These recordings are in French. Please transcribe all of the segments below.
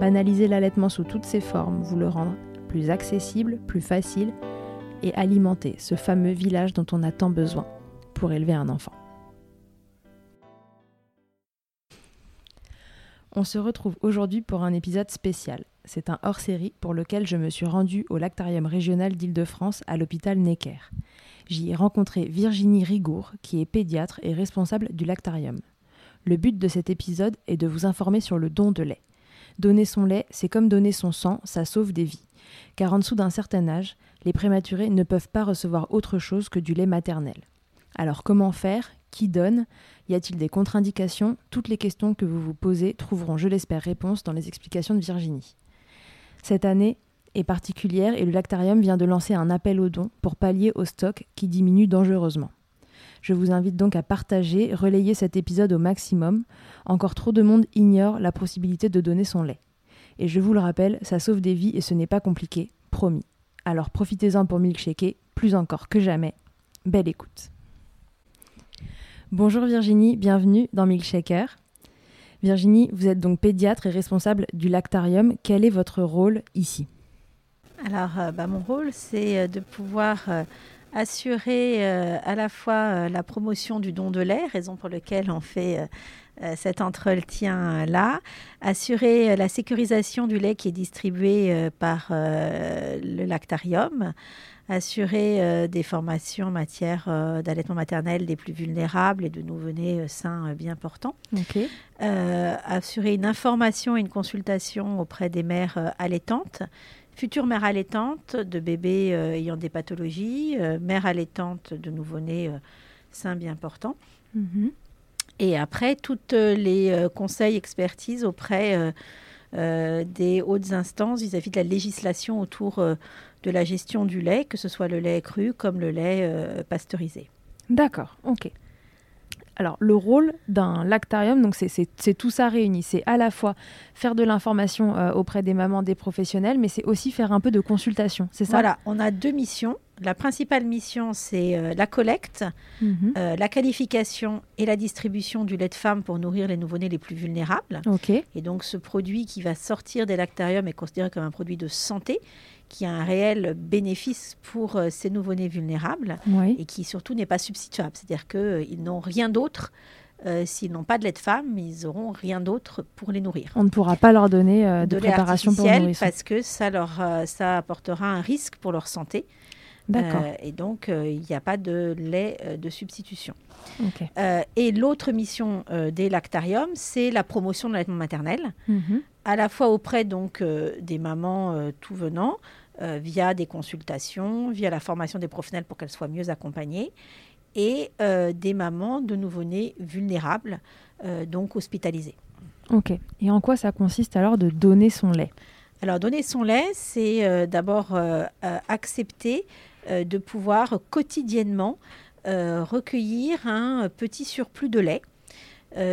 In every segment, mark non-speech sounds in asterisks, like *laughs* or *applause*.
Banaliser l'allaitement sous toutes ses formes, vous le rendre plus accessible, plus facile et alimenter ce fameux village dont on a tant besoin pour élever un enfant. On se retrouve aujourd'hui pour un épisode spécial. C'est un hors-série pour lequel je me suis rendue au lactarium régional d'Île-de-France à l'hôpital Necker. J'y ai rencontré Virginie Rigour, qui est pédiatre et responsable du lactarium. Le but de cet épisode est de vous informer sur le don de lait. Donner son lait, c'est comme donner son sang, ça sauve des vies. Car en dessous d'un certain âge, les prématurés ne peuvent pas recevoir autre chose que du lait maternel. Alors comment faire? Qui donne? Y a-t-il des contre-indications? Toutes les questions que vous vous posez trouveront, je l'espère, réponse dans les explications de Virginie. Cette année est particulière et le lactarium vient de lancer un appel aux dons pour pallier au stock qui diminue dangereusement. Je vous invite donc à partager, relayer cet épisode au maximum. Encore trop de monde ignore la possibilité de donner son lait. Et je vous le rappelle, ça sauve des vies et ce n'est pas compliqué, promis. Alors profitez-en pour milkshaker, plus encore que jamais. Belle écoute. Bonjour Virginie, bienvenue dans Milkshaker. Virginie, vous êtes donc pédiatre et responsable du lactarium. Quel est votre rôle ici? Alors, euh, bah, mon rôle, c'est euh, de pouvoir euh, assurer euh, à la fois euh, la promotion du don de lait, raison pour laquelle on fait euh, cet entretien-là, assurer la sécurisation du lait qui est distribué par le lactarium, assurer des formations en matière d'allaitement maternel des plus vulnérables et de nouveau-nés sains bien portants, assurer une information et une consultation auprès des mères allaitantes, future mère allaitante de bébés euh, ayant des pathologies, euh, mère allaitante de nouveau-nés euh, sains bien portants. Mhm. Et après, toutes les conseils, expertises auprès des hautes instances vis-à-vis de la législation autour de la gestion du lait, que ce soit le lait cru comme le lait pasteurisé. D'accord, ok. Alors, le rôle d'un lactarium, donc c'est tout ça réuni. C'est à la fois faire de l'information euh, auprès des mamans, des professionnels, mais c'est aussi faire un peu de consultation. C'est ça? Voilà, on a deux missions. La principale mission, c'est euh, la collecte, mhm. euh, la qualification et la distribution du lait de femme pour nourrir les nouveau-nés les plus vulnérables. Et donc, ce produit qui va sortir des lactariums est considéré comme un produit de santé qui a un réel bénéfice pour euh, ces nouveau-nés vulnérables et qui surtout n'est pas substituable. C'est-à-dire qu'ils n'ont rien d'autre s'ils n'ont pas de lait de femme, ils n'auront rien d'autre pour les nourrir. On ne pourra pas leur donner de, de préparation pour nourrissons. parce que ça leur ça apportera un risque pour leur santé. D'accord. et donc il n'y a pas de lait de substitution. et l'autre mission des lactariums, c'est la promotion de l'allaitement maternel, mhm. à la fois auprès donc des mamans tout venant, euh, via des consultations, via la formation des professionnels pour qu'elles soient mieux accompagnées, et euh, des mamans de nouveau-nés vulnérables, euh, donc hospitalisées. Ok. Et en quoi ça consiste alors de donner son lait? Alors donner son lait, c'est d'abord accepter de pouvoir quotidiennement recueillir un petit surplus de lait.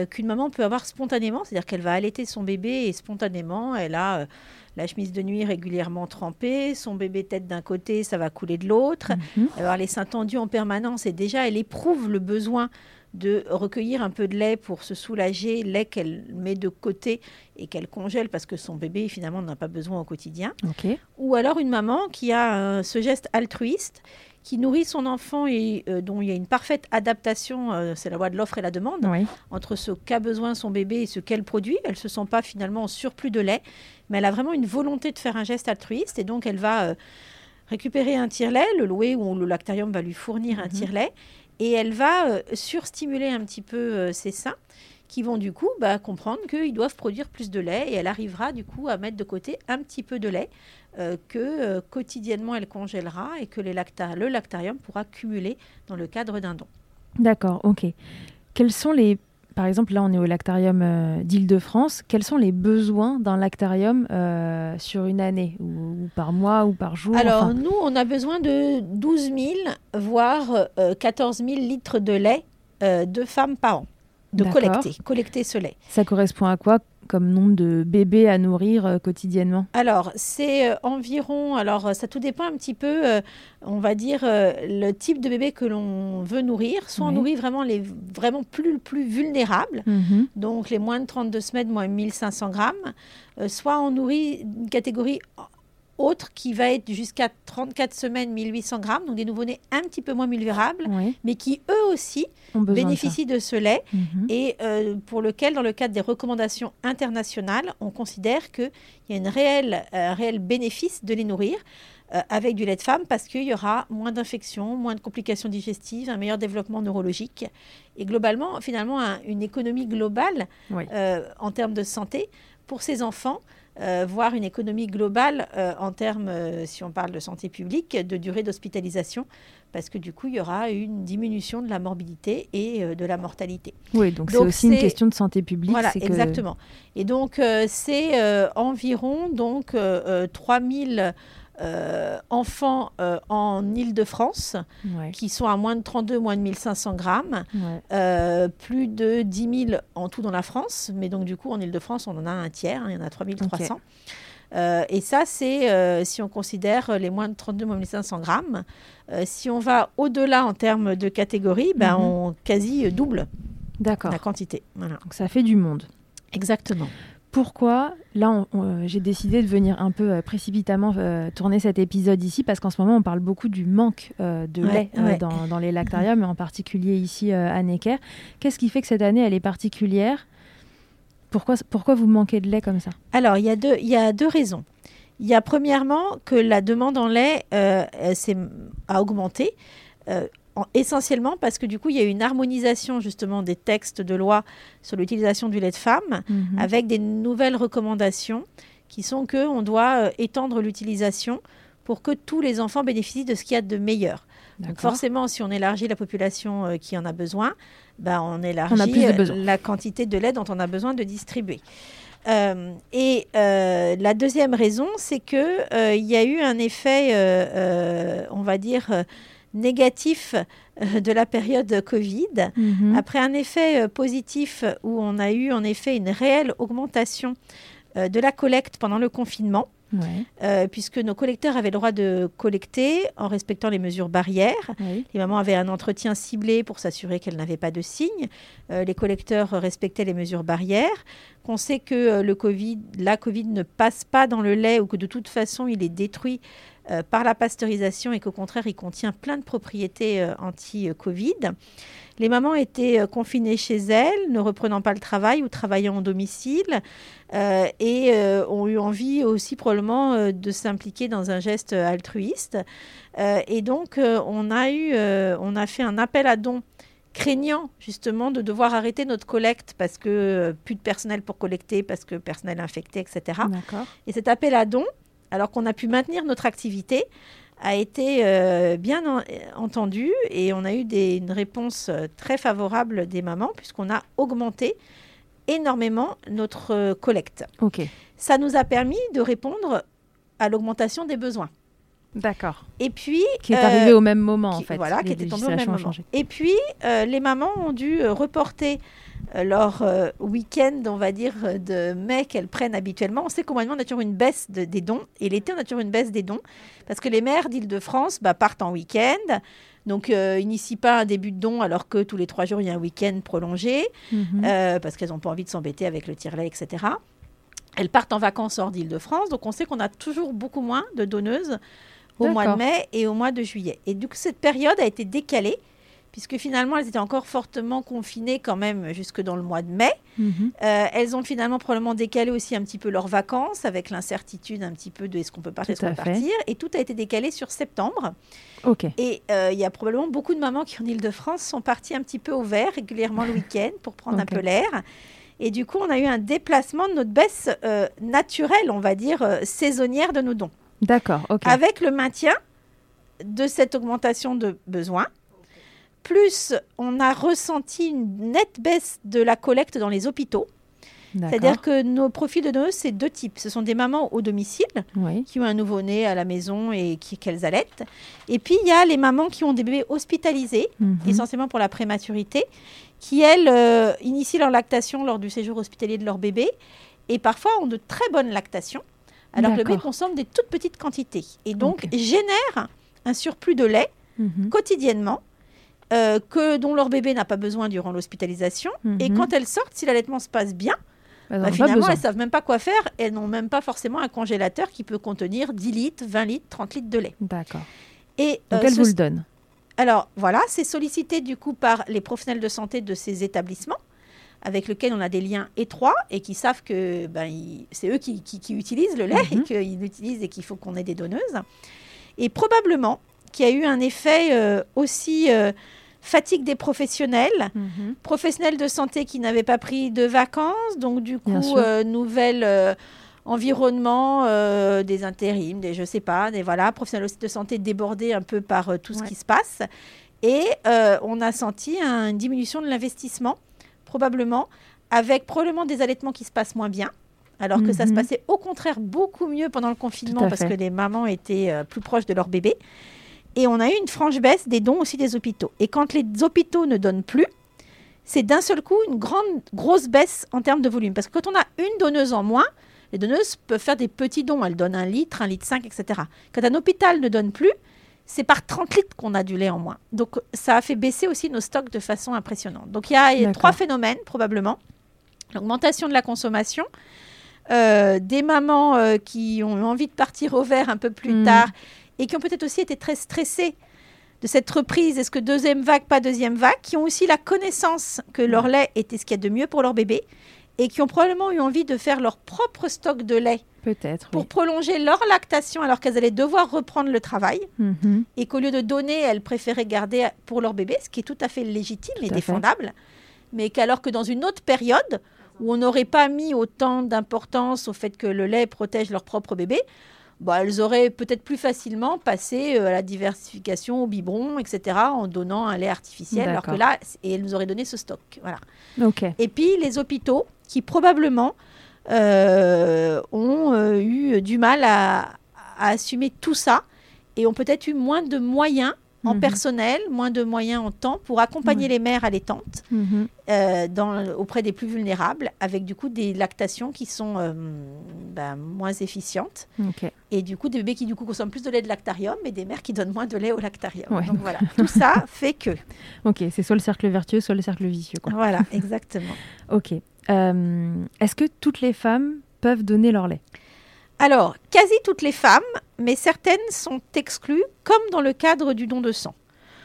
qu'une maman peut avoir spontanément, c'est-à-dire qu'elle va allaiter son bébé et spontanément, elle a la chemise de nuit régulièrement trempée, son bébé tête d'un côté, ça va couler de l'autre, mhm. avoir les seins tendus en permanence et déjà elle éprouve le besoin de recueillir un peu de lait pour se soulager, lait qu'elle met de côté et qu'elle congèle parce que son bébé finalement n'en a pas besoin au quotidien. Ou alors une maman qui a euh, ce geste altruiste qui nourrit son enfant et euh, dont il y a une parfaite adaptation, euh, c'est la loi de l'offre et la demande, entre ce qu'a besoin son bébé et ce qu'elle produit. Elle ne se sent pas finalement en surplus de lait, mais elle a vraiment une volonté de faire un geste altruiste et donc elle va euh, récupérer un tire-lait, le louer ou le lactarium va lui fournir un mhm. tire-lait et elle va surstimuler un petit peu ses seins qui vont du coup bah, comprendre qu'ils doivent produire plus de lait et elle arrivera du coup à mettre de côté un petit peu de lait euh, que euh, quotidiennement elle congélera et que le lactarium pourra cumuler dans le cadre d'un don. D'accord, ok. Quels sont les, par exemple là on est au lactarium euh, d'Île-de-France, quels sont les besoins d'un lactarium sur une année ou, par mois ou par jour Alors nous on a besoin de 12 000 voire 14 000 litres de lait de femmes par an de collecter, collecter ce lait. Ça correspond à quoi? Comme nombre de bébés à nourrir euh, quotidiennement? Alors, c'est euh, environ, alors euh, ça tout dépend un petit peu, on va dire, le type de bébé que l'on veut nourrir. Soit on nourrit vraiment les vraiment plus, plus vulnérables, mhm. donc les moins de 32 semaines, moins 1500 grammes. soit on nourrit une catégorie autre qui va être jusqu'à 34 semaines, 1800 grammes, donc des nouveau-nés un petit peu moins vulnérables, mais qui eux aussi bénéficient de, ce lait mhm. et euh, pour lequel, dans le cadre des recommandations internationales, on considère qu'il y a une réelle, euh, un réel bénéfice de les nourrir. Euh, avec du lait de femme parce qu'il y aura moins d'infections, moins de complications digestives, un meilleur développement neurologique et globalement, finalement, une économie globale en termes de santé pour ces enfants euh, voir une économie globale euh, en termes, euh, si on parle de santé publique, de durée d'hospitalisation, parce que du coup, il y aura une diminution de la morbidité et de la mortalité. Oui, donc c'est aussi une question de santé publique. Voilà, exactement. Et donc, c'est environ donc, 3000 euh, enfants euh, en Ile-de-France qui sont à moins de 32, moins de 1500 grammes, euh, plus de 10 000 en tout dans la France, mais donc du coup en Ile-de-France on en a un tiers, hein, il y en a 3300. et ça, c'est si on considère les moins de 32, moins de 1500 grammes. si on va au-delà en termes de catégorie, ben, mhm. on quasi double la quantité. Donc ça fait du monde. Exactement pourquoi là euh, j'ai décidé de venir un peu euh, précipitamment euh, tourner cet épisode ici parce qu'en ce moment on parle beaucoup du manque de lait dans, les lactariums et en particulier ici à Necker. Qu'est-ce qui fait que cette année elle est particulière? Pourquoi, pourquoi vous manquez de lait comme ça? Alors il y, a deux, il y a deux raisons. Il y a premièrement que la demande en lait a augmenté essentiellement parce que du coup, il y a une harmonisation justement des textes de loi sur l'utilisation du lait de femme mhm. avec des nouvelles recommandations qui sont que on doit euh, étendre l'utilisation pour que tous les enfants bénéficient de ce qu'il y a de meilleur. Donc forcément, si on élargit la population euh, qui en a besoin, ben on élargit euh, la quantité de lait dont on a besoin de distribuer. et la deuxième raison, c'est que il y a eu un effet, on va dire, négatif euh, de la période Covid, mhm. après un effet euh, positif où on a eu en effet une réelle augmentation euh, de la collecte pendant le confinement. puisque nos collecteurs avaient le droit de collecter en respectant les mesures barrières. Les mamans avaient un entretien ciblé pour s'assurer qu'elles n'avaient pas de signes. les collecteurs respectaient les mesures barrières. Qu'on sait que le COVID, la Covid ne passe pas dans le lait ou que de toute façon il est détruit euh, par la pasteurisation et qu'au contraire, il contient plein de propriétés euh, anti-Covid. Les mamans étaient euh, confinées chez elles, ne reprenant pas le travail ou travaillant en domicile, et ont eu envie aussi probablement de s'impliquer dans un geste altruiste. et donc, on, a eu, on a fait un appel à dons craignant justement de devoir arrêter notre collecte parce que plus de personnel pour collecter, parce que personnel infecté, etc. Et cet appel à dons, alors qu'on a pu maintenir notre activité, a été euh, bien entendu et on a eu des, une réponse euh, très favorable des mamans puisqu'on a augmenté énormément notre euh, collecte. Ok. Ça nous a permis de répondre à l'augmentation des besoins. D'accord. Et puis qui est arrivé au même moment en fait. Voilà, qui était tombé au même moment. Et puis les mamans ont dû reporter leur euh, week-end, on va dire, de mai qu'elles prennent habituellement. On sait qu'au mois de mai, on a toujours une baisse des dons. Et l'été, on a toujours une baisse des dons. Parce que les maires d'Île-de-France bah, partent en week-end. Donc, euh, n'initient pas un début de don alors que tous les trois jours, il y a un week-end prolongé. Mhm. Euh, parce qu'elles n'ont pas envie de s'embêter avec le tire-lait, etc. Elles partent en vacances hors d'Île-de-France. Donc, on sait qu'on a toujours beaucoup moins de donneuses au mois de mai et au mois de juillet. Et du coup, cette période a été décalée puisque finalement elles étaient encore fortement confinées quand même jusque dans le mois de mai. Mhm. Euh, elles ont finalement probablement décalé aussi un petit peu leurs vacances avec l'incertitude un petit peu de est-ce qu'on peut partir, est-ce qu'on partir. Et tout a été décalé sur septembre. Ok. Et euh, il y a probablement beaucoup de mamans qui en Ile-de-France sont parties un petit peu au vert régulièrement le week-end pour prendre un peu l'air. Et du coup, on a eu un déplacement de notre baisse euh, naturelle, on va dire, saisonnière de nos dons. D'accord, ok. Avec le maintien de cette augmentation de besoins plus on a ressenti une nette baisse de la collecte dans les hôpitaux. C'est-à-dire que nos profils de donneuses, c'est deux types. Ce sont des mamans au domicile qui ont un nouveau-né à la maison et qui, qu'elles allaitent. Et puis, il y a les mamans qui ont des bébés hospitalisés, mhm. essentiellement pour la prématurité, qui, elles, euh, initient leur lactation lors du séjour hospitalier de leur bébé et parfois ont de très bonnes lactations, alors que le bébé consomme des toutes petites quantités. Et donc, génère un surplus de lait mhm. quotidiennement euh, que, dont leur bébé n'a pas besoin durant l'hospitalisation. Et mhm. quand elles sortent, si l'allaitement se passe bien, bah, finalement, elles ne savent même pas quoi faire. Elles n'ont même pas forcément un congélateur qui peut contenir 10 litres, 20 litres, 30 litres de lait. D'accord. Et Donc, euh, elles vous le donnent Alors, voilà, c'est sollicité du coup par les professionnels de santé de ces établissements avec lesquels on a des liens étroits et qui savent que ben, c'est eux qui, utilisent le lait et mhm. qu'ils l'utilisent et qu'il faut qu'on ait des donneuses. Et probablement qu'il y a eu un effet euh, aussi fatigue des professionnels, mhm. professionnels de santé qui n'avaient pas pris de vacances, donc du coup, euh, nouvel euh, environnement euh, des intérims, des je sais pas, des voilà, professionnels aussi de santé débordés un peu par tout ce qui se passe. Et on a senti une diminution de l'investissement, probablement, avec probablement des allaitements qui se passent moins bien. Alors que ça se mhm. passait au contraire beaucoup mieux pendant le confinement parce que les mamans étaient plus proches de leur bébé. Et on a eu une franche baisse des dons aussi des hôpitaux. Et quand les hôpitaux ne donnent plus, c'est d'un seul coup une grande, grosse baisse en termes de volume. Parce que quand on a une donneuse en moins, les donneuses peuvent faire des petits dons. Elles donnent un litre, un litre 5, etc. Quand un hôpital ne donne plus, c'est par 30 litres qu'on a du lait en moins. Donc ça a fait baisser aussi nos stocks de façon impressionnante. Donc il y a, trois phénomènes probablement. L'augmentation de la consommation, euh, des mamans euh, qui ont envie de partir au vert un peu plus hmm. tard et qui ont peut-être aussi été très stressés de cette reprise, est-ce que deuxième vague, pas deuxième vague, qui ont aussi la connaissance que leur lait était ce qu'il y a de mieux pour leur bébé et qui ont probablement eu envie de faire leur propre stock de lait. Peut-être. Pour prolonger leur lactation alors qu'elles allaient devoir reprendre le travail mhm. et qu'au lieu de donner, elles préféraient garder pour leur bébé, ce qui est tout à fait légitime et défendable. Mais qu'alors que dans une autre période où on n'aurait pas mis autant d'importance au fait que le lait protège leur propre bébé, bah, elles auraient peut-être plus facilement passé euh, à la diversification au biberon, etc., en donnant un lait artificiel, alors que là, et elles nous auraient donné ce stock. Voilà. Et puis les hôpitaux, qui probablement euh, ont euh, eu du mal à, assumer tout ça et ont peut-être eu moins de moyens en mhm. personnel, moins de moyens en temps pour accompagner les mères allaitantes mhm. euh, dans, auprès des plus vulnérables, avec du coup des lactations qui sont euh, ben, moins efficientes. Et du coup, des bébés qui du coup consomment plus de lait de lactarium, mais des mères qui donnent moins de lait au lactarium. Donc voilà, tout ça *laughs* fait que. Ok, c'est soit le cercle vertueux, soit le cercle vicieux. Quoi. Voilà, *laughs* exactement. ok. Euh, est-ce que toutes les femmes peuvent donner leur lait? Alors, quasi toutes les femmes, mais certaines sont exclues, comme dans le cadre du don de sang.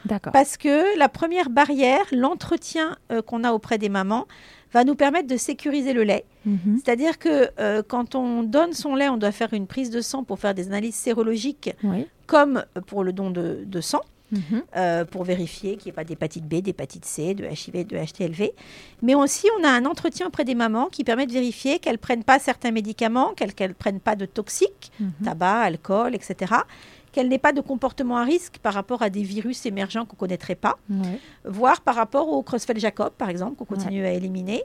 D'accord. Parce que la première barrière, l'entretien euh, qu'on a auprès des mamans, va nous permettre de sécuriser le lait. Mhm. C'est-à-dire que euh, quand on donne son lait, on doit faire une prise de sang pour faire des analyses sérologiques, Oui. comme pour le don de, de sang, Mhm. euh, pour vérifier qu'il n'y ait pas d'hépatite B, d'hépatite C, de HIV, de HTLV. Mais aussi, on a un entretien auprès des mamans qui permet de vérifier qu'elles ne prennent pas certains médicaments, qu'elles ne prennent pas de toxiques, Mhm. tabac, alcool, etc. Qu'elles n'aient pas de comportement à risque par rapport à des virus émergents qu'on ne connaîtrait pas Ouais. voire par rapport au Creutzfeldt-Jacob, par exemple, qu'on continue à éliminer.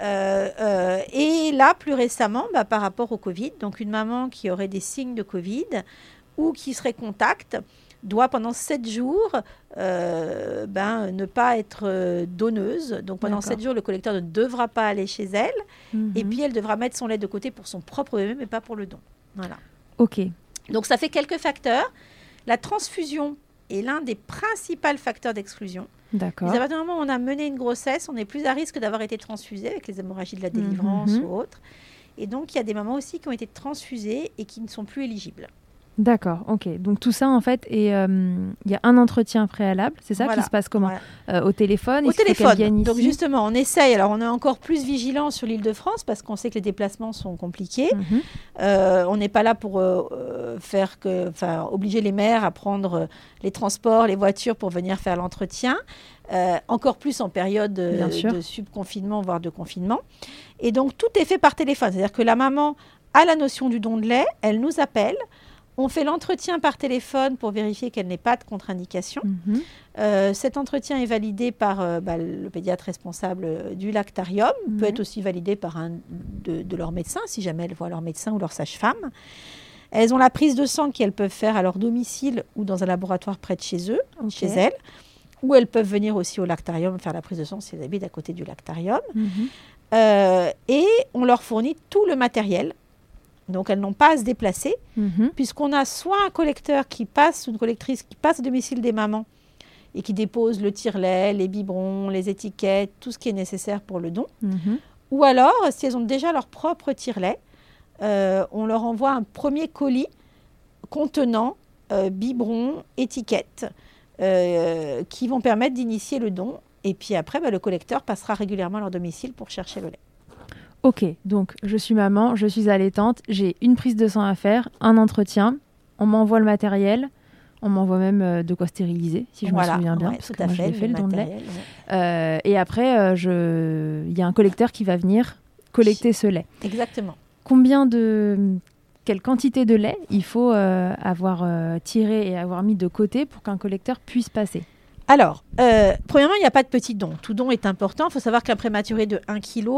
Euh, euh, et là, plus récemment, bah, par rapport au Covid, donc une maman qui aurait des signes de Covid ou qui serait contact doit pendant sept jours euh, ben, ne pas être donneuse. Donc pendant D'accord. sept jours, le collecteur ne devra pas aller chez elle. Et Mhm. puis elle devra mettre son lait de côté pour son propre bébé, mais pas pour le don. Voilà. Ok. Donc ça fait quelques facteurs. La transfusion est l'un des principaux facteurs d'exclusion. D'accord. À partir du moment où on a mené une grossesse, on est plus à risque d'avoir été transfusé avec les hémorragies de la délivrance Mhm. ou autre. Et donc, il y a des mamans aussi qui ont été transfusées et qui ne sont plus éligibles. D'accord. Ok. Donc tout ça en fait, et euh, il y a un entretien préalable. C'est ça Voilà. qui se passe comment Voilà. Euh, Au téléphone. Au téléphone. Donc, justement, on essaye. Alors, on est encore plus vigilant sur l'île de France parce qu'on sait que les déplacements sont compliqués. Mhm. Euh, on n'est pas là pour euh, faire que, enfin, obliger les mères à prendre les transports, les voitures pour venir faire l'entretien. Encore plus en période de subconfinement, voire de confinement. Et donc, tout est fait par téléphone. C'est-à-dire que la maman a la notion du don de lait, elle nous appelle. On fait l'entretien par téléphone pour vérifier qu'elle n'ait pas de contre-indication. Mhm. Euh, cet entretien est validé par euh, bah, le pédiatre responsable euh, du lactarium, peut Mhm. être aussi validé par un de, de leurs médecins, si jamais elles voient leur médecin ou leur sage-femme. Elles ont la prise de sang qu'elles peuvent faire à leur domicile ou dans un laboratoire près de chez eux, chez elles. Ou elles peuvent venir aussi au lactarium faire la prise de sang si elles habitent à côté du lactarium. Mhm. Euh, et on leur fournit tout le matériel. Donc elles n'ont pas à se déplacer Mhm. puisqu'on a soit un collecteur qui passe, une collectrice qui passe au domicile des mamans et qui dépose le tire-lait, les biberons, les étiquettes, tout ce qui est nécessaire pour le don. Mhm. Ou alors, si elles ont déjà leur propre tire-lait, euh, on leur envoie un premier colis contenant euh, biberons, étiquettes, euh, qui vont permettre d'initier le don. Et puis après, bah, le collecteur passera régulièrement à leur domicile pour chercher le lait. Ok, donc je suis maman, je suis allaitante, j'ai une prise de sang à faire, un entretien, on m'envoie le matériel, on m'envoie même euh, de quoi stériliser, si je me souviens bien, ouais, parce tout que à moi je fait, fait le don de lait. ouais. Euh, et après, euh, je... il y a un collecteur qui va venir collecter ce lait. Exactement. Combien de... Quelle quantité de lait il faut euh, avoir tiré et avoir mis de côté pour qu'un collecteur puisse passer? Alors, euh, premièrement, il n'y a pas de petit don. Tout don est important. Il faut savoir qu'un prématuré de 1 kg,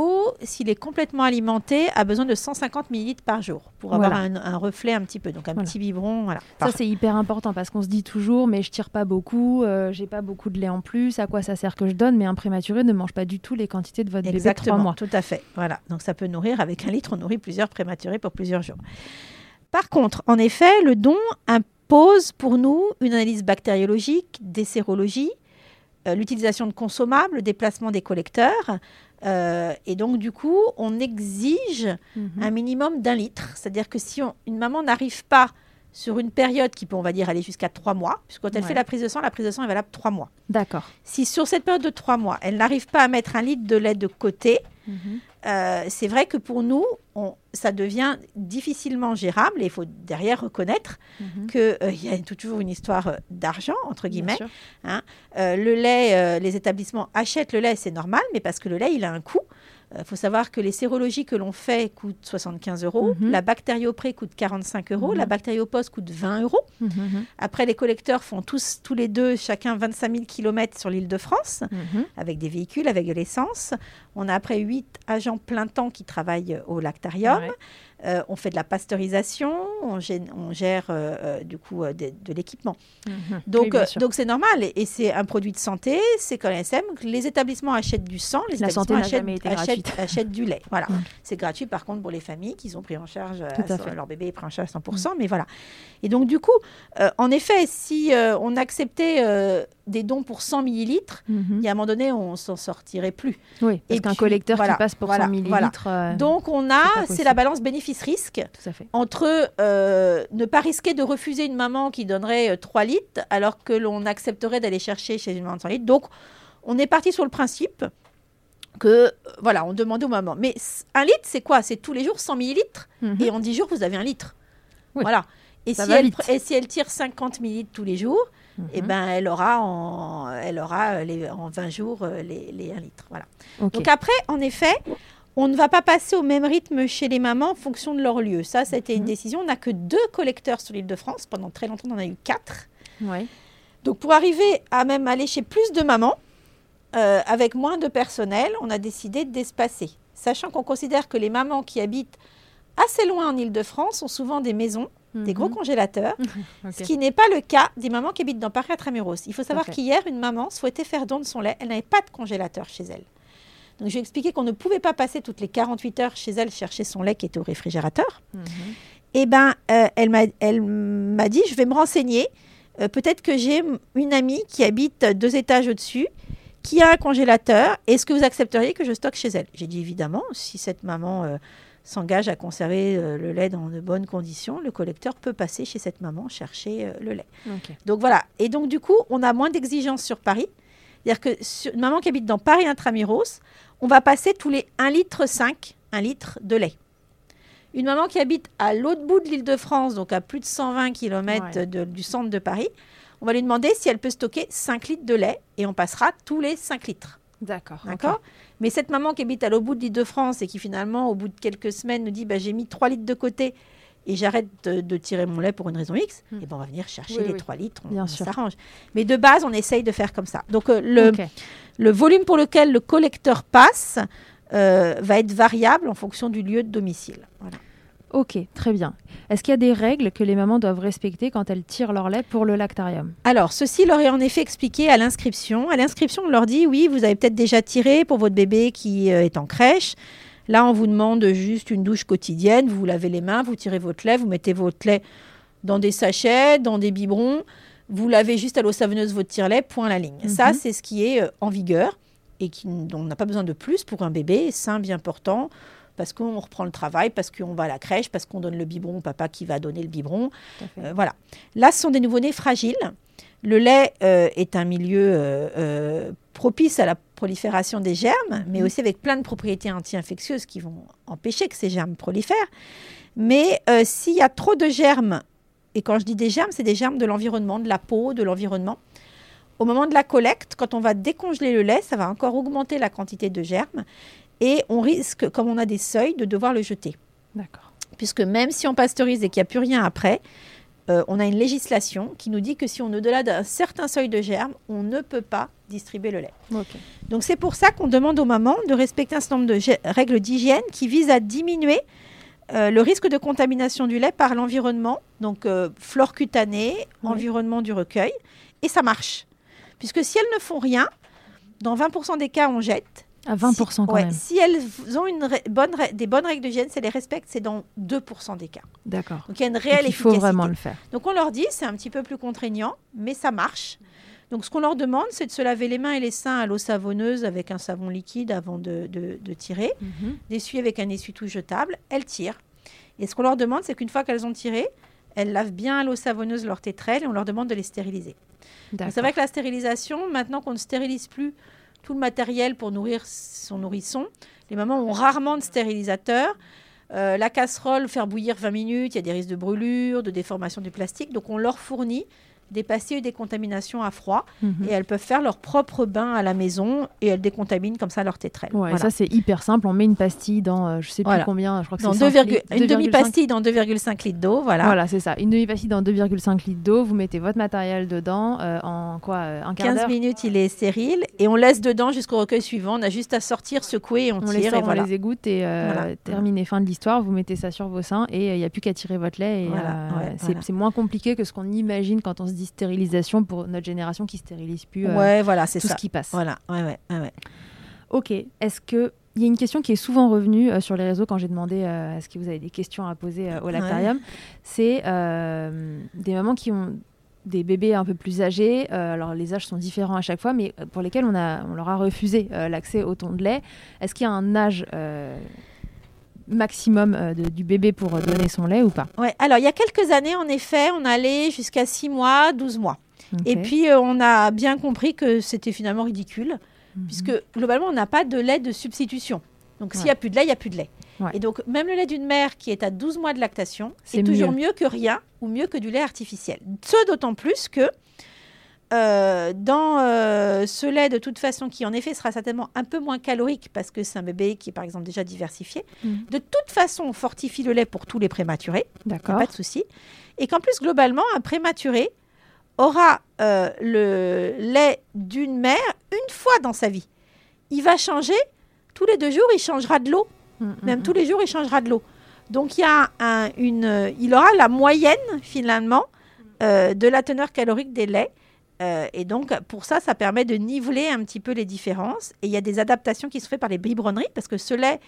s'il est complètement alimenté, a besoin de 150 ml par jour pour avoir Voilà. un, un reflet un petit peu. Donc un Voilà. petit biberon. Voilà. Ça, c'est hyper important parce qu'on se dit toujours, mais je tire pas beaucoup, euh, j'ai pas beaucoup de lait en plus, à quoi ça sert que je donne? Mais un prématuré ne mange pas du tout les quantités de votre bébé de Exactement, mois. tout à fait. Voilà. Donc ça peut nourrir, avec un litre, on nourrit plusieurs prématurés pour plusieurs jours. Par contre, en effet, le don impose pour nous une analyse bactériologique, des sérologies, euh, l'utilisation de consommables, le déplacement des collecteurs. euh, et donc, du coup, on exige Mhm. un minimum d'un litre. C'est-à-dire que si on- une maman n'arrive pas sur une période qui peut, on va dire, aller jusqu'à trois mois, puisque quand elle Ouais. fait la prise de sang, la prise de sang est valable trois mois. D'accord. Si sur cette période de trois mois, elle n'arrive pas à mettre un litre de lait de côté, Mhm. Euh, c'est vrai que pour nous, on- ça devient difficilement gérable et il faut derrière reconnaître Mhm. qu'il y a toujours une histoire euh, d'argent, entre guillemets. Euh, le lait, euh, les établissements achètent le lait, c'est normal, mais parce que le lait, il a un coût. Il faut savoir que les sérologies que l'on fait coûtent 75 euros, Mhm. la bactériopré coûte 45 euros, Mhm. la bactériopost coûte 20 euros. Mhm. Après, les collecteurs font tous, tous les deux, chacun 25 000 km sur l'île de France avec des véhicules, avec de l'essence. On a après huit agents plein temps qui travaillent au lactarium. Ouais. Euh, on fait de la pasteurisation, on gère, on gère, euh, euh, du coup de, de l'équipement. Mhm. Donc donc c'est normal et, et c'est un produit de santé, c'est comme l'ASM. Les établissements achètent du sang, les La établissements achètent, achètent- du lait. Voilà, Mm. c'est gratuit par contre pour les familles qui ont pris en charge à leur bébé est pris en charge à 100%. Mais voilà. Et donc du coup, en effet, si on acceptait des dons pour 100 millilitres, Mhm. il y a un moment donné, on s'en sortirait plus. Oui, parce Et qu'un collecteur voilà, qui passe pour voilà, 100 voilà. millilitres. euh, Donc on a, c'est la balance bénéfice. Bénéfice risque entre euh, ne pas risquer de refuser une maman qui donnerait 3 litres alors que l'on accepterait d'aller chercher chez une maman de 100 litres. Donc, on est parti sur le principe que, voilà, on demandait aux mamans. Mais un litre, c'est quoi? C'est tous les jours 100 millilitres. Mhm. Et en 10 jours, vous avez un litre. Voilà. Et si, elle, et si, elle, tire 50 millilitres tous les jours, et eh mhm. ben, elle aura, en, elle aura les, en 20 jours euh, les, les 1 litre. Voilà. Donc après, en effet, on ne va pas passer au même rythme chez les mamans en fonction de leur lieu. Ça, ça a été une mhm. décision. On n'a que deux collecteurs sur l'île de France. Pendant très longtemps, on en a eu quatre. Donc pour arriver à même aller chez plus de mamans, euh, avec moins de personnel, on a décidé d'espacer. Sachant qu'on considère que les mamans qui habitent assez loin en Ile-de-France ont souvent des maisons, des gros mhm. congélateurs, *laughs* ce qui n'est pas le cas des mamans qui habitent dans Paris Intramuros. Il faut savoir qu'hier, une maman souhaitait faire don de son lait. Elle n'avait pas de congélateur chez elle. Donc, je lui ai expliqué qu'on ne pouvait pas passer toutes les 48 heures chez elle chercher son lait qui était au réfrigérateur. Mhm. Eh bien, euh, elle m'a dit, je vais me renseigner. Euh, peut-être que j'ai une amie qui habite deux étages au-dessus qui a un congélateur, est-ce que vous accepteriez que je stocke chez elle? J'ai dit évidemment, si cette maman euh, s'engage à conserver le lait dans de bonnes conditions, le collecteur peut passer chez cette maman chercher le lait. Donc voilà. Et donc du coup, on a moins d'exigences sur Paris. C'est-à-dire que une maman qui habite dans Paris intramuros, on va passer tous les 1 litre 5, 1 litre de lait. Une maman qui habite à l'autre bout de l'île de France, donc à plus de 120 km du centre de Paris, on va lui demander si elle peut stocker 5 litres de lait et on passera tous les 5 litres. D'accord. D'accord? Mais cette maman qui habite à l'autre bout de l'île de France et qui finalement, au bout de quelques semaines, nous dit bah, j'ai mis 3 litres de côté et j'arrête de, tirer mon lait pour une raison X, hmm. et ben on va venir chercher les 3 litres, on, s'arrange. Mais de base, on essaye de faire comme ça. Donc euh, le, le volume pour lequel le collecteur passe euh, va être variable en fonction du lieu de domicile. Voilà. Ok, très bien. Est-ce qu'il y a des règles que les mamans doivent respecter quand elles tirent leur lait pour le lactarium? Alors, ceci leur est en effet expliqué à l'inscription. À l'inscription, on leur dit oui, vous avez peut-être déjà tiré pour votre bébé qui euh, est en crèche. Là, on vous demande juste une douche quotidienne. Vous, vous lavez les mains, vous tirez votre lait, vous mettez votre lait dans des sachets, dans des biberons. Vous lavez juste à l'eau savonneuse votre tire-lait, point la ligne. Ça, mhm. c'est ce qui est euh, en vigueur et qui, dont on n'a pas besoin de plus pour un bébé sain, bien portant parce qu'on reprend le travail, parce qu'on va à la crèche, parce qu'on donne le biberon au papa qui va donner le biberon. Euh, voilà. Là, ce sont des nouveau-nés fragiles. Le lait euh, est un milieu euh, propice à la prolifération des germes, mais mhm. aussi avec plein de propriétés anti-infectieuses qui vont empêcher que ces germes prolifèrent. Mais s'il y a trop de germes, et quand je dis des germes, c'est des germes de l'environnement, de la peau, de l'environnement, au moment de la collecte, quand on va décongeler le lait, ça va encore augmenter la quantité de germes et on risque, comme on a des seuils, de devoir le jeter. D'accord. Puisque même si on pasteurise et qu'il n'y a plus rien après, euh, on a une législation qui nous dit que si on est au-delà d'un certain seuil de germes, on ne peut pas distribuer le lait. Donc c'est pour ça qu'on demande aux mamans de respecter un certain nombre de règles d'hygiène qui visent à diminuer euh, le risque de contamination du lait par l'environnement, donc euh, flore cutanée, environnement du recueil, et ça marche. Puisque si elles ne font rien, dans 20% des cas, on jette. À 20% quand même. Si elles ont une bonne des bonnes règles d'hygiène, si elles les respectent, c'est dans 2% des cas. D'accord. Donc il y a une réelle il faut vraiment le faire. Donc on leur dit, c'est un petit peu plus contraignant, mais ça marche. Donc ce qu'on leur demande, c'est de se laver les mains et les seins à l'eau savonneuse avec un savon liquide avant de, de, tirer, d'essuyer avec un essuie-tout jetable. Elles tirent. Et ce qu'on leur demande, c'est qu'une fois qu'elles ont tiré, elles lavent bien à l'eau savonneuse leurs tétrelles et on leur demande de les stériliser. C'est vrai que la stérilisation, maintenant qu'on ne stérilise plus tout le matériel pour nourrir son nourrisson. Les mamans ont rarement de stérilisateur. Euh, la casserole, faire bouillir 20 minutes, il y a des risques de brûlure, de déformation du plastique. Donc on leur fournit des pastilles des contaminations à froid mhm. et elles peuvent faire leur propre bain à la maison et elles décontaminent comme ça leur tétrelle. Ouais, ça c'est hyper simple. On met une pastille dans euh, je sais plus combien, je crois que c'est une demi-pastille dans 2,5 litres d'eau, voilà. Voilà, c'est ça. Une demi-pastille dans 2,5 litres d'eau. Vous mettez votre matériel dedans euh, en quoi euh, Un quart 15 minutes, il est stérile et on laisse dedans jusqu'au recueil suivant. On a juste à sortir, secouer et on, tire. Les et On les égoutte et terminé. Fin de l'histoire. Vous mettez ça sur vos seins et il n'y a plus qu'à tirer votre lait. c'est moins compliqué que ce qu'on imagine quand on se dit stérilisation pour notre génération qui stérilise plus euh, ouais, voilà, c'est tout ça. ce qui passe. Voilà, ouais, ouais, ouais. Ok, est-ce que il y a une question qui est souvent revenue euh, sur les réseaux quand j'ai demandé euh, est-ce que vous avez des questions à poser au lactarium. C'est des mamans qui ont des bébés un peu plus âgés. alors les âges sont différents à chaque fois, mais pour lesquels on, a, on leur a refusé l'accès au ton de lait. Est-ce qu'il y a un âge maximum euh, de- du bébé pour euh, donner son lait ou pas Ouais. Alors, il y a quelques années, en effet, on allait jusqu'à 6 mois, 12 mois. Et puis, euh, on a bien compris que c'était finalement ridicule, Mhm. puisque globalement, on n'a pas de lait de substitution. Donc, s'il n'y Ouais. a plus de lait, il n'y a plus de lait. Ouais. Et donc, même le lait d'une mère qui est à 12 mois de lactation, C'est c'est toujours mieux. mieux. que rien ou mieux que du lait artificiel. Ce d'autant plus que euh, dans euh, ce lait, de toute façon, qui en effet sera certainement un peu moins calorique parce que c'est un bébé qui est par exemple déjà diversifié, Mhm. de toute façon, on fortifie le lait pour tous les prématurés. D'accord. Pas de souci. Et qu'en plus, globalement, un prématuré aura euh, le lait d'une mère une fois dans sa vie. Il va changer tous les deux jours, il changera de l'eau. Mhm, Même mhm. tous les jours, il changera de l'eau. Donc, il, y a un- une, il aura la moyenne, finalement, de la teneur calorique des laits. Euh, et donc, pour ça, ça permet de niveler un petit peu les différences. Et il y a des adaptations qui se font par les biberonneries, parce que ce lait,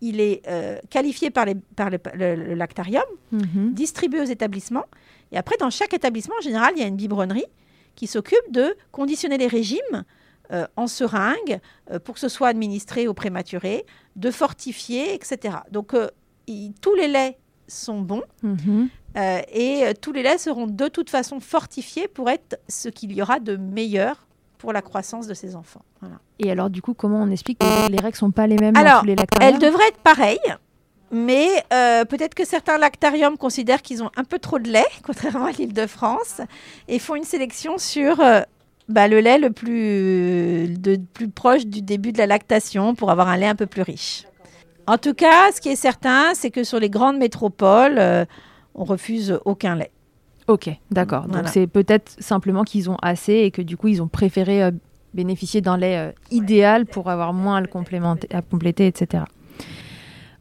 il est euh, qualifié par, les, par le- le- le lactarium Mhm. distribué aux établissements. Et après, dans chaque établissement, en général, il y a une biberonnerie qui s'occupe de conditionner les régimes euh, en seringue pour que ce soit administré aux prématurés, de fortifier, etc. Donc, il- tous les laits sont bons Mhm. euh, et euh, tous les laits seront de toute façon fortifiés pour être ce qu'il y aura de meilleur pour la croissance de ces enfants. Voilà. Et alors, du coup, comment on explique que les règles sont pas les mêmes dans Alors, tous les lactariums Elles devraient être pareilles, mais euh, peut-être que certains lactariums considèrent qu'ils ont un peu trop de lait, *laughs* contrairement à l'Île-de-France, et font une sélection sur euh, bah, le lait le plus, de, plus proche du début de la lactation pour avoir un lait un peu plus riche. En tout cas, ce qui est certain, c'est que sur les grandes métropoles, euh, on refuse aucun lait. Ok, d'accord. Donc Voilà. c'est peut-être simplement qu'ils ont assez et que du coup ils ont préféré euh, bénéficier d'un lait euh, idéal pour avoir moins à le complémenter, à compléter, etc.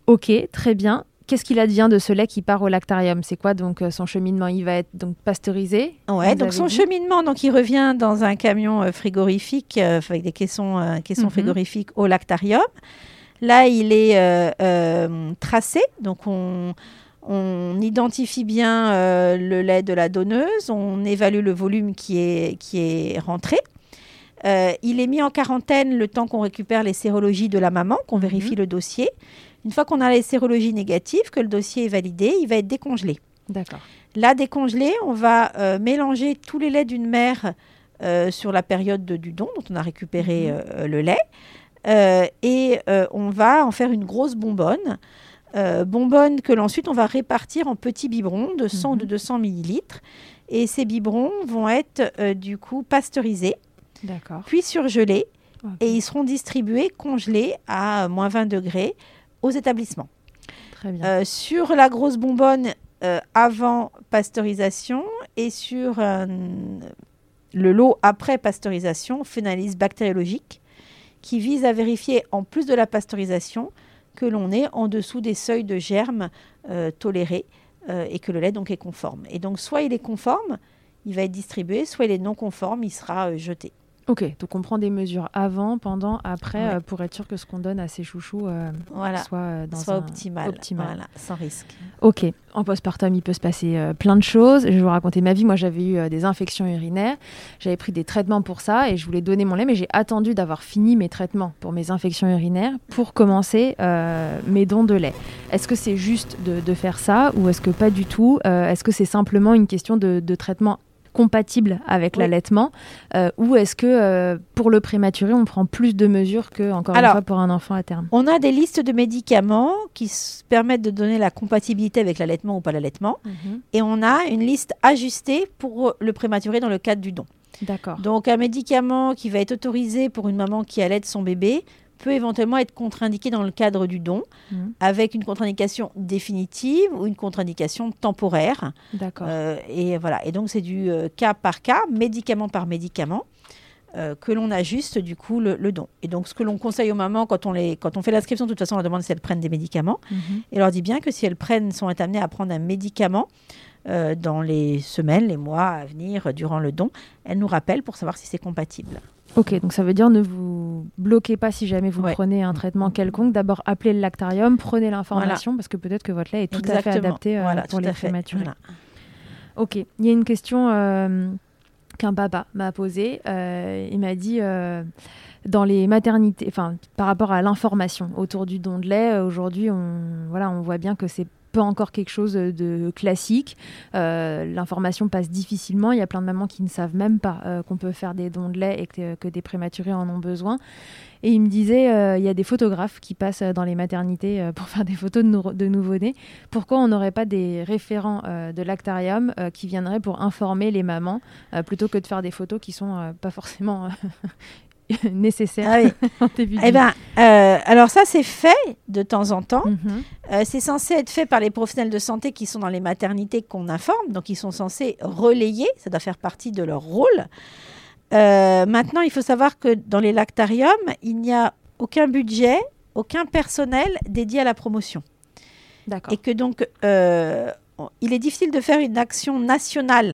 Ok, très bien. Qu'est-ce qu'il advient de ce lait qui part au lactarium? C'est quoi? Donc euh, son cheminement Il va être donc pasteurisé Ouais, donc son cheminement, donc il revient dans un camion frigorifique avec des caissons, caissons Mhm. frigorifiques au lactarium. Là, il est euh, euh, tracé, donc on, on identifie bien euh, le lait de la donneuse, on évalue le volume qui est, qui est rentré. Euh, il est mis en quarantaine le temps qu'on récupère les sérologies de la maman, qu'on vérifie le dossier. Une fois qu'on a les sérologies négatives, que le dossier est validé, il va être décongelé. D'accord. Là, décongelé, on va euh, mélanger tous les laits d'une mère sur la période de- du don, dont on a récupéré Mhm. le lait. Euh, et euh, on va en faire une grosse bonbonne. Euh, bonbonne que l'ensuite on va répartir en petits biberons de 100 ou de Mhm. 200 millilitres. Et ces biberons vont être du coup pasteurisés, puis surgelés, et ils seront distribués congelés à moins 20 degrés aux établissements. Très bien. Euh, sur la grosse bonbonne euh, avant pasteurisation et sur euh, le lot après pasteurisation, analyse bactériologique qui vise à vérifier, en plus de la pasteurisation, que l'on est en dessous des seuils de germes euh, tolérés euh, et que le lait donc est conforme. Et donc soit il est conforme, il va être distribué, soit il est non conforme, il sera euh, jeté. Ok, donc on prend des mesures avant, pendant, après Ouais. euh, pour être sûr que ce qu'on donne à ces chouchous euh, Voilà. soit euh, dans soit un- optimal, optimal. Voilà, sans risque. Ok, en postpartum, il peut se passer plein de choses. Je vais vous raconter ma vie. Moi, j'avais eu des infections urinaires. J'avais pris des traitements pour ça et je voulais donner mon lait, mais j'ai attendu d'avoir fini mes traitements pour mes infections urinaires pour commencer mes dons de lait. Est-ce que c'est juste de, de faire ça ou est-ce que pas du tout Est-ce que c'est simplement une question de, de traitement compatible avec Oui. l'allaitement euh, ou est-ce que euh, pour le prématuré on prend plus de mesures que encore Alors, une fois pour un enfant à terme? On a des listes de médicaments qui permettent de donner la compatibilité avec l'allaitement ou pas l'allaitement. Et on a une liste ajustée pour le prématuré dans le cadre du don. D'accord. Donc un médicament qui va être autorisé pour une maman qui allaite son bébé peut éventuellement être contre-indiqué dans le cadre du don Mhm. avec une contre-indication définitive ou une contre-indication temporaire. D'accord. Euh, et voilà. Et donc c'est du euh, cas par cas, médicament par médicament. euh, que l'on ajuste du coup le, le don. Et donc ce que l'on conseille aux mamans quand on, les, quand on fait l'inscription, de toute façon on leur demande si elles prennent des médicaments. Mhm. Et on leur dit bien que si elles prennent, sont amenées à prendre un médicament euh, dans les semaines, les mois à venir, euh, durant le don, elles nous rappellent pour savoir si c'est compatible. Ok, donc ça veut dire ne vous bloquez pas si jamais vous Ouais. prenez un traitement quelconque. D'abord, appelez le lactarium, prenez l'information parce que peut-être que votre lait est tout à fait adapté euh, Voilà, pour les prématurés. Voilà. Ok, il y a une question euh, qu'un papa m'a posé. il m'a dit dans les maternités, enfin par rapport à l'information autour du don de lait, aujourd'hui on voilà on voit bien que c'est pas encore quelque chose de classique. Euh, l'information passe difficilement. Il y a plein de mamans qui ne savent même pas euh, qu'on peut faire des dons de lait et que, des prématurés en ont besoin. Et il me disait, euh, il y a des photographes qui passent dans les maternités pour *laughs* faire des photos de, de nouveau-nés. Pourquoi on n'aurait pas des référents de lactarium qui viendraient pour informer les mamans plutôt que de faire des photos qui sont pas forcément *laughs* *laughs* nécessaire ah *laughs* eh ben, euh, alors ça, c'est fait de temps en temps. Mhm. Euh, c'est censé être fait par les professionnels de santé qui sont dans les maternités qu'on informe. Donc, ils sont censés relayer. Ça doit faire partie de leur rôle. Euh, maintenant, il faut savoir que dans les lactariums, il n'y a aucun budget, aucun personnel dédié à la promotion. Et que donc, il est difficile de faire une action nationale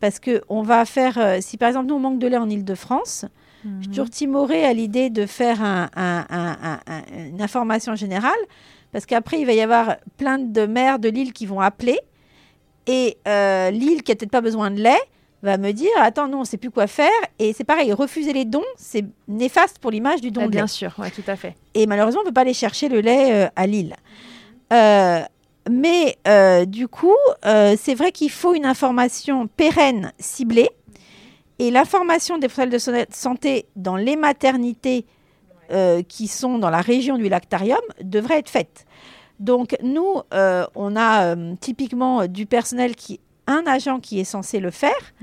Parce que on va faire, euh, si par exemple nous on manque de lait en Ile-de-France, je suis toujours timorée à l'idée de faire une information générale, parce qu'après il va y avoir plein de mères de l'île qui vont appeler, et euh, l'île qui n'a peut-être pas besoin de lait va me dire attends non on sait plus quoi faire et c'est pareil refuser les dons c'est néfaste pour l'image du don ah, de lait. bien sûr ouais, tout à fait. Et malheureusement on peut pas aller chercher le lait euh, à Lille euh, mais euh, du coup, euh, c'est vrai qu'il faut une information pérenne, ciblée. Et l'information des professionnels de santé dans les maternités euh, qui sont dans la région du lactarium devrait être faite. Donc nous, on a typiquement du personnel qui, un agent qui est censé le faire.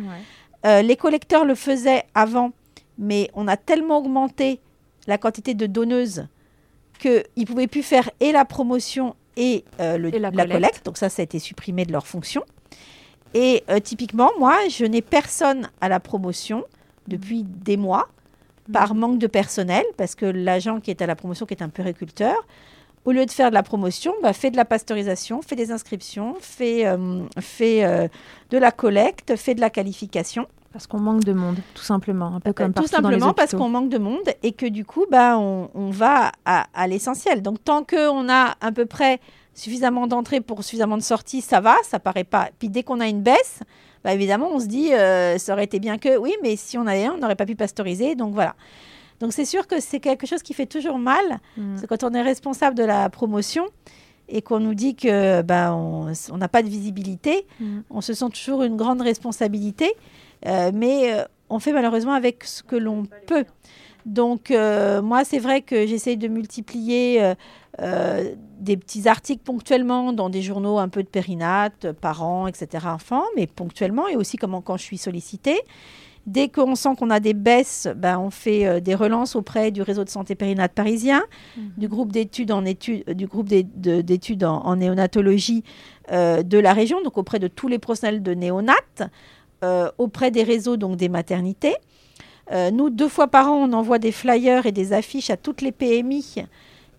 les collecteurs le faisaient avant, mais on a tellement augmenté la quantité de donneuses qu'ils ne pouvaient plus faire et la promotion et, euh, la, collecte. Donc ça, ça a été supprimé de leur fonction. Et euh, typiquement, moi, je n'ai personne à la promotion depuis des mois par mhm. manque de personnel, parce que l'agent qui est à la promotion, qui est un périculteur, au lieu de faire de la promotion, bah, fait de la pasteurisation, fait des inscriptions, fait, euh, fait de la collecte, fait de la qualification. Parce qu'on manque de monde, tout simplement, un peu comme Tout simplement parce qu'on manque de monde et que du coup, bah, on, va à, l'essentiel. Donc tant qu'on a à peu près suffisamment d'entrées pour suffisamment de sorties, ça va, ça paraît pas. Puis dès qu'on a une baisse, bah, évidemment, on se dit, euh, ça aurait été bien que, oui, mais si on avait un, on n'aurait pas pu pasteuriser. Donc voilà. Donc c'est sûr que c'est quelque chose qui fait toujours mal. Mm. C'est quand on est responsable de la promotion et qu'on nous dit que bah, on n'a pas de visibilité, mm. on se sent toujours une grande responsabilité. Euh, mais euh, on fait malheureusement avec ce que l'on peut. Donc, euh, moi, c'est vrai que j'essaye de multiplier des petits articles ponctuellement dans des journaux un peu de périnate, parents, etc., enfants, mais ponctuellement et aussi comment, quand je suis sollicitée. Dès qu'on sent qu'on a des baisses, ben, on fait des relances auprès du réseau de santé périnate parisien, mmh. du groupe d'études en, études, du groupe d'études en, en, néonatologie de la région, donc auprès de tous les professionnels de néonates. Euh, auprès des réseaux, donc des maternités. Euh, nous, deux fois par an, on envoie des flyers et des affiches à toutes les PMI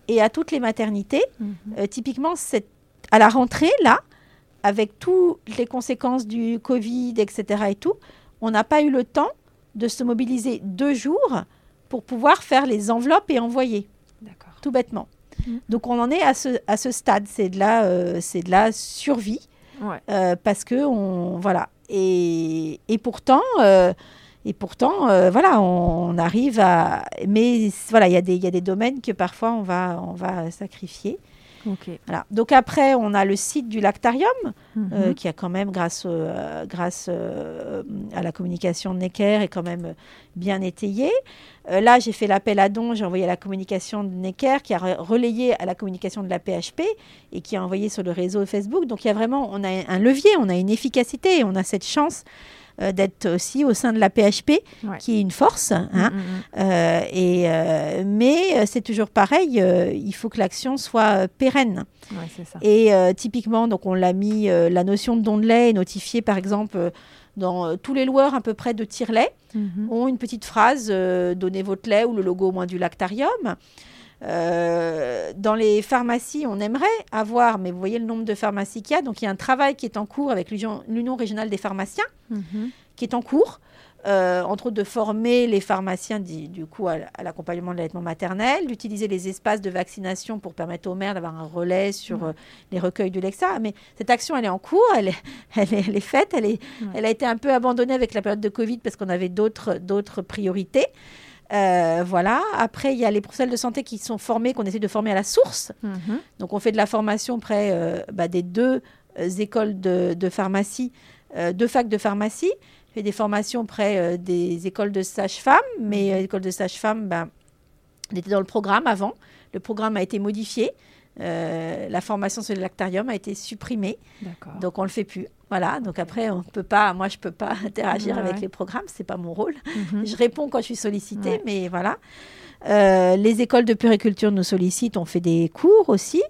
et à toutes les maternités. Mhm. Euh, typiquement, c'est à la rentrée, là, avec toutes les conséquences du Covid, etc. et tout, on n'a pas eu le temps de se mobiliser deux jours pour pouvoir faire les enveloppes et envoyer. D'accord. Tout bêtement. Mhm. Donc on en est à ce, à ce stade. C'est de la, c'est de la survie. parce que on, voilà, et, pourtant, euh, et pourtant euh, voilà, on, arrive à. Mais voilà, il y, a des, y a des domaines que parfois on va, on va sacrifier. Voilà. Donc après, on a le site du Lactarium, Mhm. qui a quand même, grâce, euh, grâce euh, à la communication de Necker, est quand même bien étayé. Euh, là, j'ai fait l'appel à don, j'ai envoyé à la communication de Necker, qui a re- relayé à la communication de la PHP et qui a envoyé sur le réseau Facebook. Donc il y a vraiment, on a un levier, on a une efficacité et on a cette chance euh, d'être aussi au sein de la PHP, Ouais. qui est une force. hein. Mhm, mhm. Euh, et, euh, mais c'est toujours pareil, il faut que l'action soit pérenne. Ouais, c'est ça. Et typiquement, donc on l'a mis, la notion de don de lait est notifiée par exemple dans euh, tous les loueurs à peu près de tire-lait Mhm. ont une petite phrase euh, donnez votre lait ou le logo au moins du lactarium. Euh, dans les pharmacies, on aimerait avoir, mais vous voyez le nombre de pharmacies qu'il y a, donc il y a un travail qui est en cours avec l'Union régionale des pharmaciens Mhm. qui est en cours, euh, entre autres de former les pharmaciens du, du coup à, à l'accompagnement de l'allaitement maternel, d'utiliser les espaces de vaccination pour permettre aux mères d'avoir un relais sur euh, les recueils de Lexa. Mais cette action, elle est en cours, elle est, *laughs* elle est, elle est faite, elle, est, elle a été un peu abandonnée avec la période de Covid parce qu'on avait d'autres priorités. Euh, voilà. Après, il y a les professionnels de santé qui sont formés, qu'on essaie de former à la source. Mhm. Donc, on fait de la formation près euh, bah, des deux euh, écoles de, de pharmacie, deux facs de pharmacie. On fait des formations près des écoles de sages-femmes, mais l'école de sages-femmes, ben, elle était dans le programme avant. Le programme a été modifié. Euh, la formation sur le lactarium a été supprimée, donc on le fait plus. Voilà. Donc après, on peut pas. Moi, je peux pas *laughs* interagir Ouais, avec ouais. les programmes. C'est pas mon rôle. Mhm. Je réponds quand je suis sollicitée, Ouais. mais voilà. Euh, les écoles de puriculture nous sollicitent, on fait des cours aussi.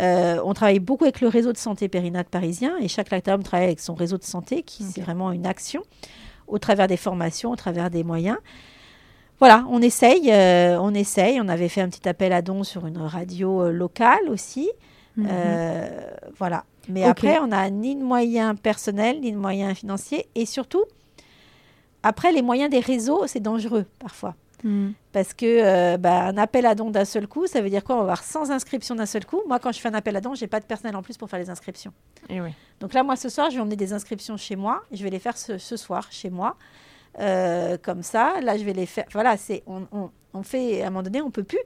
Euh, on travaille beaucoup avec le réseau de santé périnate parisien et chaque lactarium travaille avec son réseau de santé, qui c'est Ok. vraiment une action au travers des formations, au travers des moyens. Voilà, on essaye, euh, on essaye. On avait fait un petit appel à dons sur une radio euh, locale aussi. Mhm. Euh, voilà. Mais après, on n'a ni de moyens personnels, ni de moyens financiers. Et surtout, après, les moyens des réseaux, c'est dangereux parfois. Mhm. Parce que euh, bah, un appel à dons d'un seul coup, ça veut dire quoi? On va avoir 100 inscriptions d'un seul coup. Moi, quand je fais un appel à dons, j'ai pas de personnel en plus pour faire les inscriptions. Et oui. Donc là, moi, ce soir, je vais emmener des inscriptions chez moi. Je vais les faire ce, ce soir chez moi. Euh, comme ça, là, je vais les faire. Voilà, c'est on, on- fait à un moment donné, on peut plus.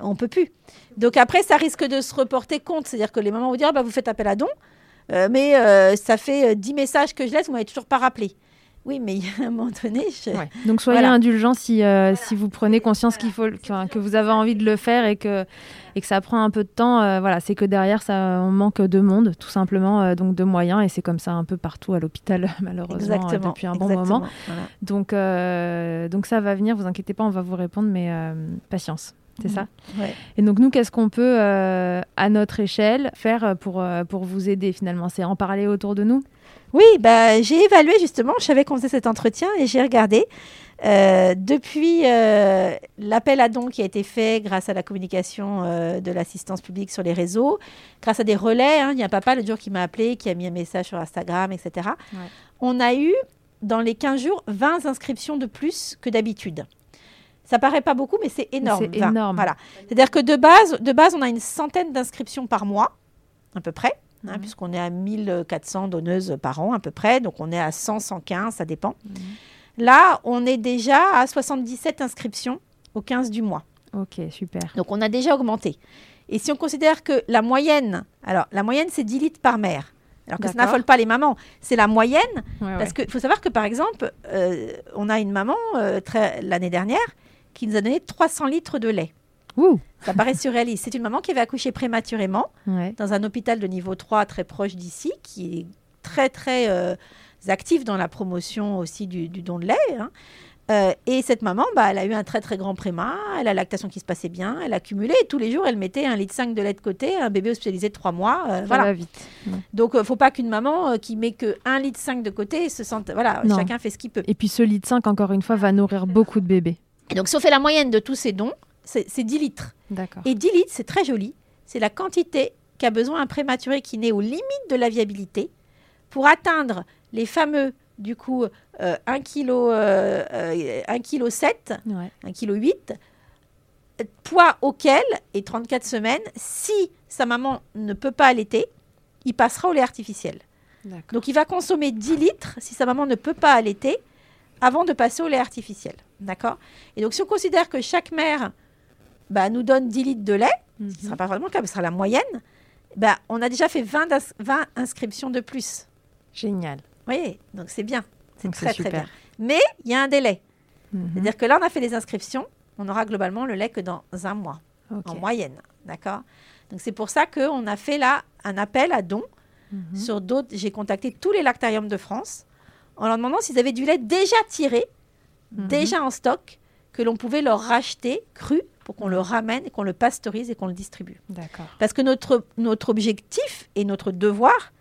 On peut plus. Donc après, ça risque de se reporter compte. C'est-à-dire que les mamans vont dire, Ah, bah, vous faites appel à dons, euh, mais euh, ça fait euh, 10 messages que je laisse, vous m'avez toujours pas rappelé. Oui, mais il y a un moment donné, je... Ouais. Donc soyez Voilà. indulgents si, euh, si vous prenez conscience qu'il faut, que, que vous avez envie de le faire et que, et que ça prend un peu de temps. euh, voilà, c'est que derrière, ça, on manque de monde, tout simplement, euh, donc de moyens. Et c'est comme ça un peu partout à l'hôpital, *laughs* malheureusement, euh, depuis un bon exactement, moment. voilà. Donc, euh, donc ça va venir, vous inquiétez pas, on va vous répondre, mais euh, patience. C'est ça? Ouais. Et donc nous, qu'est-ce qu'on peut, euh, à notre échelle, faire pour, pour vous aider finalement? C'est en parler autour de nous? Oui, bah, j'ai évalué justement, je savais qu'on faisait cet entretien et j'ai regardé. Euh, depuis euh, l'appel à dons qui a été fait grâce à la communication euh, de l'assistance publique sur les réseaux, grâce à des relais, hein, il y a un papa le jour qui m'a appelé, qui a mis un message sur Instagram, etc. Ouais. On a eu, dans les 15 jours, 20 inscriptions de plus que d'habitude. Ça paraît pas beaucoup, mais c'est énorme. c'est 20. énorme. Voilà. C'est-à-dire que de base, de base, on a une centaine d'inscriptions par mois, à peu près hein, Mhm. puisqu'on est à 1400 donneuses par an à peu près, donc on est à 100, 115, ça dépend. Là, on est déjà à 77 inscriptions au 15 du mois. Ok, super. Donc on a déjà augmenté. Et si on considère que la moyenne, alors la moyenne c'est 10 litres par mère, alors que ça n'affole pas les mamans, c'est la moyenne, Ouais, parce ouais. qu'il faut savoir que par exemple, euh, on a une maman euh, l'année dernière qui nous a donné 300 litres de lait. Ouh, Ça paraît surréaliste. C'est une maman qui avait accouché prématurément ouais. dans un hôpital de niveau 3 très proche d'ici, qui est très très euh, actif dans la promotion aussi du, du don de lait. hein. Euh, et cette maman, bah, elle a eu un très très grand préma, elle a la lactation qui se passait bien, elle a cumulé, et tous les jours elle mettait un litre 5 de lait de côté, un bébé hospitalisé de 3 mois. euh, voilà. va vite. Donc euh, faut pas qu'une maman euh, qui met que 1 litre 5 de côté se sente... Voilà, Non. chacun fait ce qu'il peut. Et puis ce litre 5, encore une fois, va nourrir beaucoup de bébés. Et donc si on fait la moyenne de tous ces dons, c'est c'est 10 litres. Et 10 litres, c'est très joli. C'est la quantité qu'a besoin un prématuré qui naît aux limites de la viabilité pour atteindre les fameux, du coup, euh, 1 kg, euh, euh, 1 kg 7, Ouais. 1 kg 8, euh, poids auquel, et 34 semaines, si sa maman ne peut pas allaiter, il passera au lait artificiel. Donc il va consommer 10 litres si sa maman ne peut pas allaiter avant de passer au lait artificiel. D'accord? Et donc si on considère que chaque mère bah, nous donne 10 litres de lait, ce Mhm. ne sera pas vraiment le cas, mais ce sera la moyenne, bah, on a déjà fait 20, ins- 20 inscriptions de plus. Génial. Vous voyez Donc c'est bien. C'est très très bien. Mais il y a un délai. Mhm. C'est-à-dire que là, on a fait les inscriptions, on aura globalement le lait que dans un mois, en moyenne. D'accord? Donc c'est pour ça qu'on a fait là un appel à dons Mhm. sur d'autres. J'ai contacté tous les lactariums de France en leur demandant s'ils avaient du lait déjà tiré, Mhm. déjà en stock, que l'on pouvait leur racheter cru pour qu'on le ramène et qu'on le pasteurise et qu'on le distribue. D'accord. Parce que notre, notre objectif et notre devoir,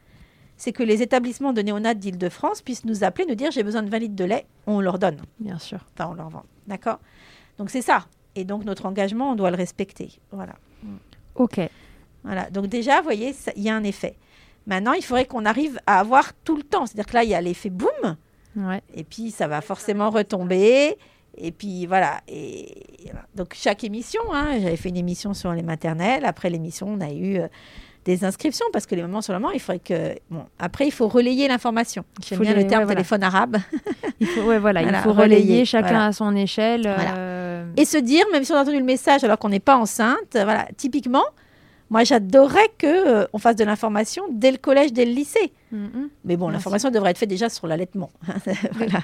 c'est que les établissements de néonat d'Île-de-France puissent nous appeler, nous dire j'ai besoin de 20 litres de lait, on leur donne. Bien sûr. Enfin, on leur vend. D'accord? Donc c'est ça. Et donc notre engagement, on doit le respecter. Voilà. Ok. Voilà. Donc déjà, vous voyez, il y a un effet. Maintenant, il faudrait qu'on arrive à avoir tout le temps. C'est-à-dire que là, il y a l'effet boum, Ouais. et puis ça va forcément retomber. Et puis voilà. Et donc chaque émission, hein, j'avais fait une émission sur les maternelles. Après l'émission, on a eu euh, des inscriptions parce que les mamans sur le moment, il faudrait que. Bon, après, il faut relayer l'information. J'aime bien les- le terme ouais, voilà. téléphone arabe. *laughs* Il faut, ouais, voilà, Voilà, il faut relayer, relayer, chacun voilà. à son échelle. Euh, Et se dire, même si on a entendu le message alors qu'on n'est pas enceinte, voilà, typiquement, moi j'adorerais que euh, on fasse de l'information dès le collège, dès le lycée. mhm. Mais bon, l'information devrait être faite déjà sur l'allaitement. *laughs* Voilà.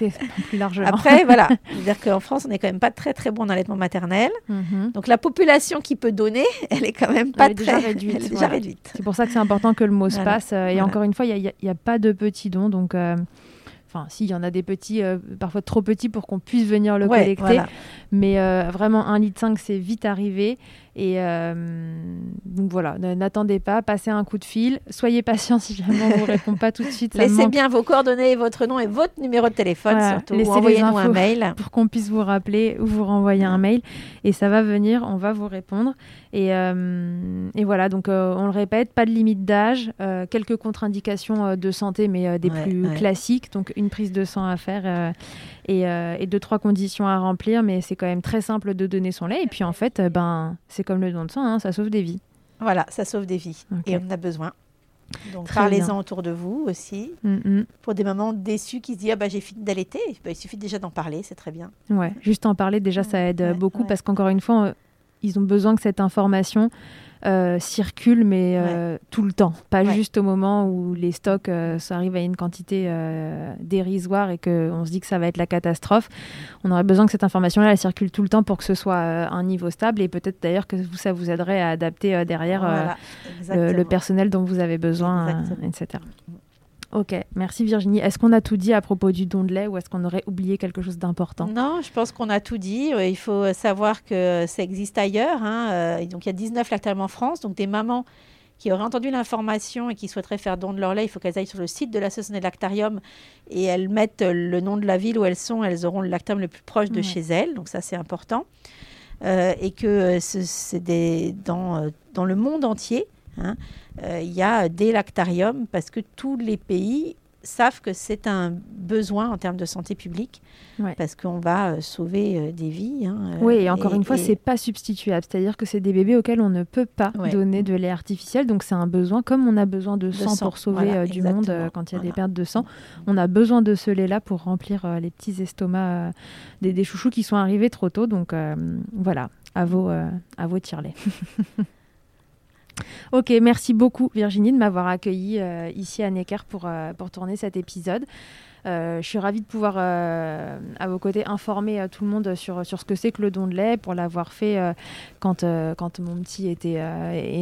Plus largement. Après, *laughs* voilà. C'est-à-dire qu'en France, on n'est quand même pas très très bon dans l'allaitement maternel. Mhm. Donc la population qui peut donner, *laughs* elle est quand même pas Elle très déjà réduite, Elle est déjà voilà. réduite. C'est pour ça que c'est important que le mot se passe. Et Voilà. encore une fois, il n'y a, pas de petits dons. Donc, euh, enfin, si, il y en a des petits, euh, parfois trop petits pour qu'on puisse venir le Ouais, collecter. voilà. Mais euh, vraiment, un litre, c'est vite arrivé. Et euh, donc voilà, n'attendez pas, passez un coup de fil. Soyez patient si jamais on ne vous répond pas tout de suite. Laissez bien vos coordonnées, votre nom et votre numéro de téléphone Voilà. surtout. Envoyez-nous un mail. *laughs* pour qu'on puisse vous rappeler ou vous renvoyer un mail. Et ça va venir, on va vous répondre. Et, euh, et voilà, donc euh, on le répète, pas de limite d'âge, quelques contre-indications de santé, mais des Ouais, plus ouais. classiques. Donc une prise de sang à faire et, euh, et deux, trois conditions à remplir. Mais c'est quand même très simple de donner son lait. Et puis en fait, euh, ben, c'est comme le don de sang, hein, ça sauve des vies. Voilà, ça sauve des vies. Et on en a besoin. Donc parlez-en autour de vous aussi. Mm, mm. Pour des mamans déçues qui se disent ah bah j'ai fini d'allaiter, Bah, il suffit déjà d'en parler, c'est très bien. Ouais, juste en parler, déjà, ça aide Ouais, beaucoup ouais. parce qu'encore une fois, ils ont besoin que cette information euh, circule, mais euh, tout le temps, pas Ouais. juste au moment où les stocks euh, ça arrive à une quantité euh, dérisoire et qu'on se dit que ça va être la catastrophe. On aurait besoin que cette information-là elle circule tout le temps pour que ce soit un niveau stable et peut-être d'ailleurs que ça vous aiderait à adapter derrière Voilà, le, personnel dont vous avez besoin, etc. Ok, merci Virginie. Est-ce qu'on a tout dit à propos du don de lait ou est-ce qu'on aurait oublié quelque chose d'important? Non, je pense qu'on a tout dit. Euh, Il faut savoir que ça existe ailleurs. hein. Euh, Donc il y a 19 lactariums en France. Donc des mamans qui auraient entendu l'information et qui souhaiteraient faire don de leur lait, il faut qu'elles aillent sur le site de l'association des lactariums et elles mettent euh, le nom de la ville où elles sont. Elles auront le lactarium le plus proche de chez elles. Donc ça c'est important. Euh, et que euh, ce- c'est euh, dans le monde entier, hein, euh, il y a des lactariums parce que tous les pays savent que c'est un besoin en termes de santé publique Ouais. parce qu'on va euh, sauver euh, des vies. hein, Oui, et encore une fois, et- c'est pas substituable. C'est-à-dire que c'est des bébés auxquels on ne peut pas Ouais. donner de lait artificiel. Donc c'est un besoin, comme on a besoin de, sang, sang, pour sauver voilà, du monde euh, quand il y a des pertes de sang, on a besoin de ce lait-là pour remplir euh, les petits estomacs euh, des, des chouchous qui sont arrivés trop tôt. Donc voilà, à vos, à vos tire-lait. *laughs* Ok, merci beaucoup Virginie de m'avoir accueilli euh, ici à Necker pour, euh, pour tourner cet épisode. Euh, je suis ravie de pouvoir, à vos côtés, informer tout le monde sur, sur ce que c'est que le don de lait, pour l'avoir fait quand, quand mon petit était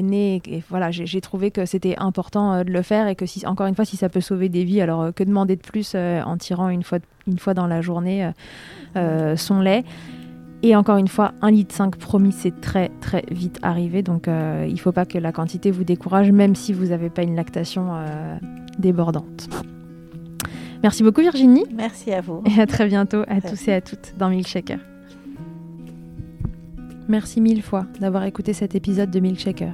né. Voilà, j'ai trouvé que c'était important de le faire et que, si, encore une fois, si ça peut sauver des vies, alors que demander de plus en tirant une fois, une fois dans la journée son lait? Et encore une fois, 1,5 litre promis, c'est très très vite arrivé. Donc euh, il ne faut pas que la quantité vous décourage, même si vous n'avez pas une lactation euh, débordante. Merci beaucoup Virginie Merci à vous. et à très bientôt à tous et à toutes dans Milkshaker. Merci mille fois d'avoir écouté cet épisode de Milkshaker.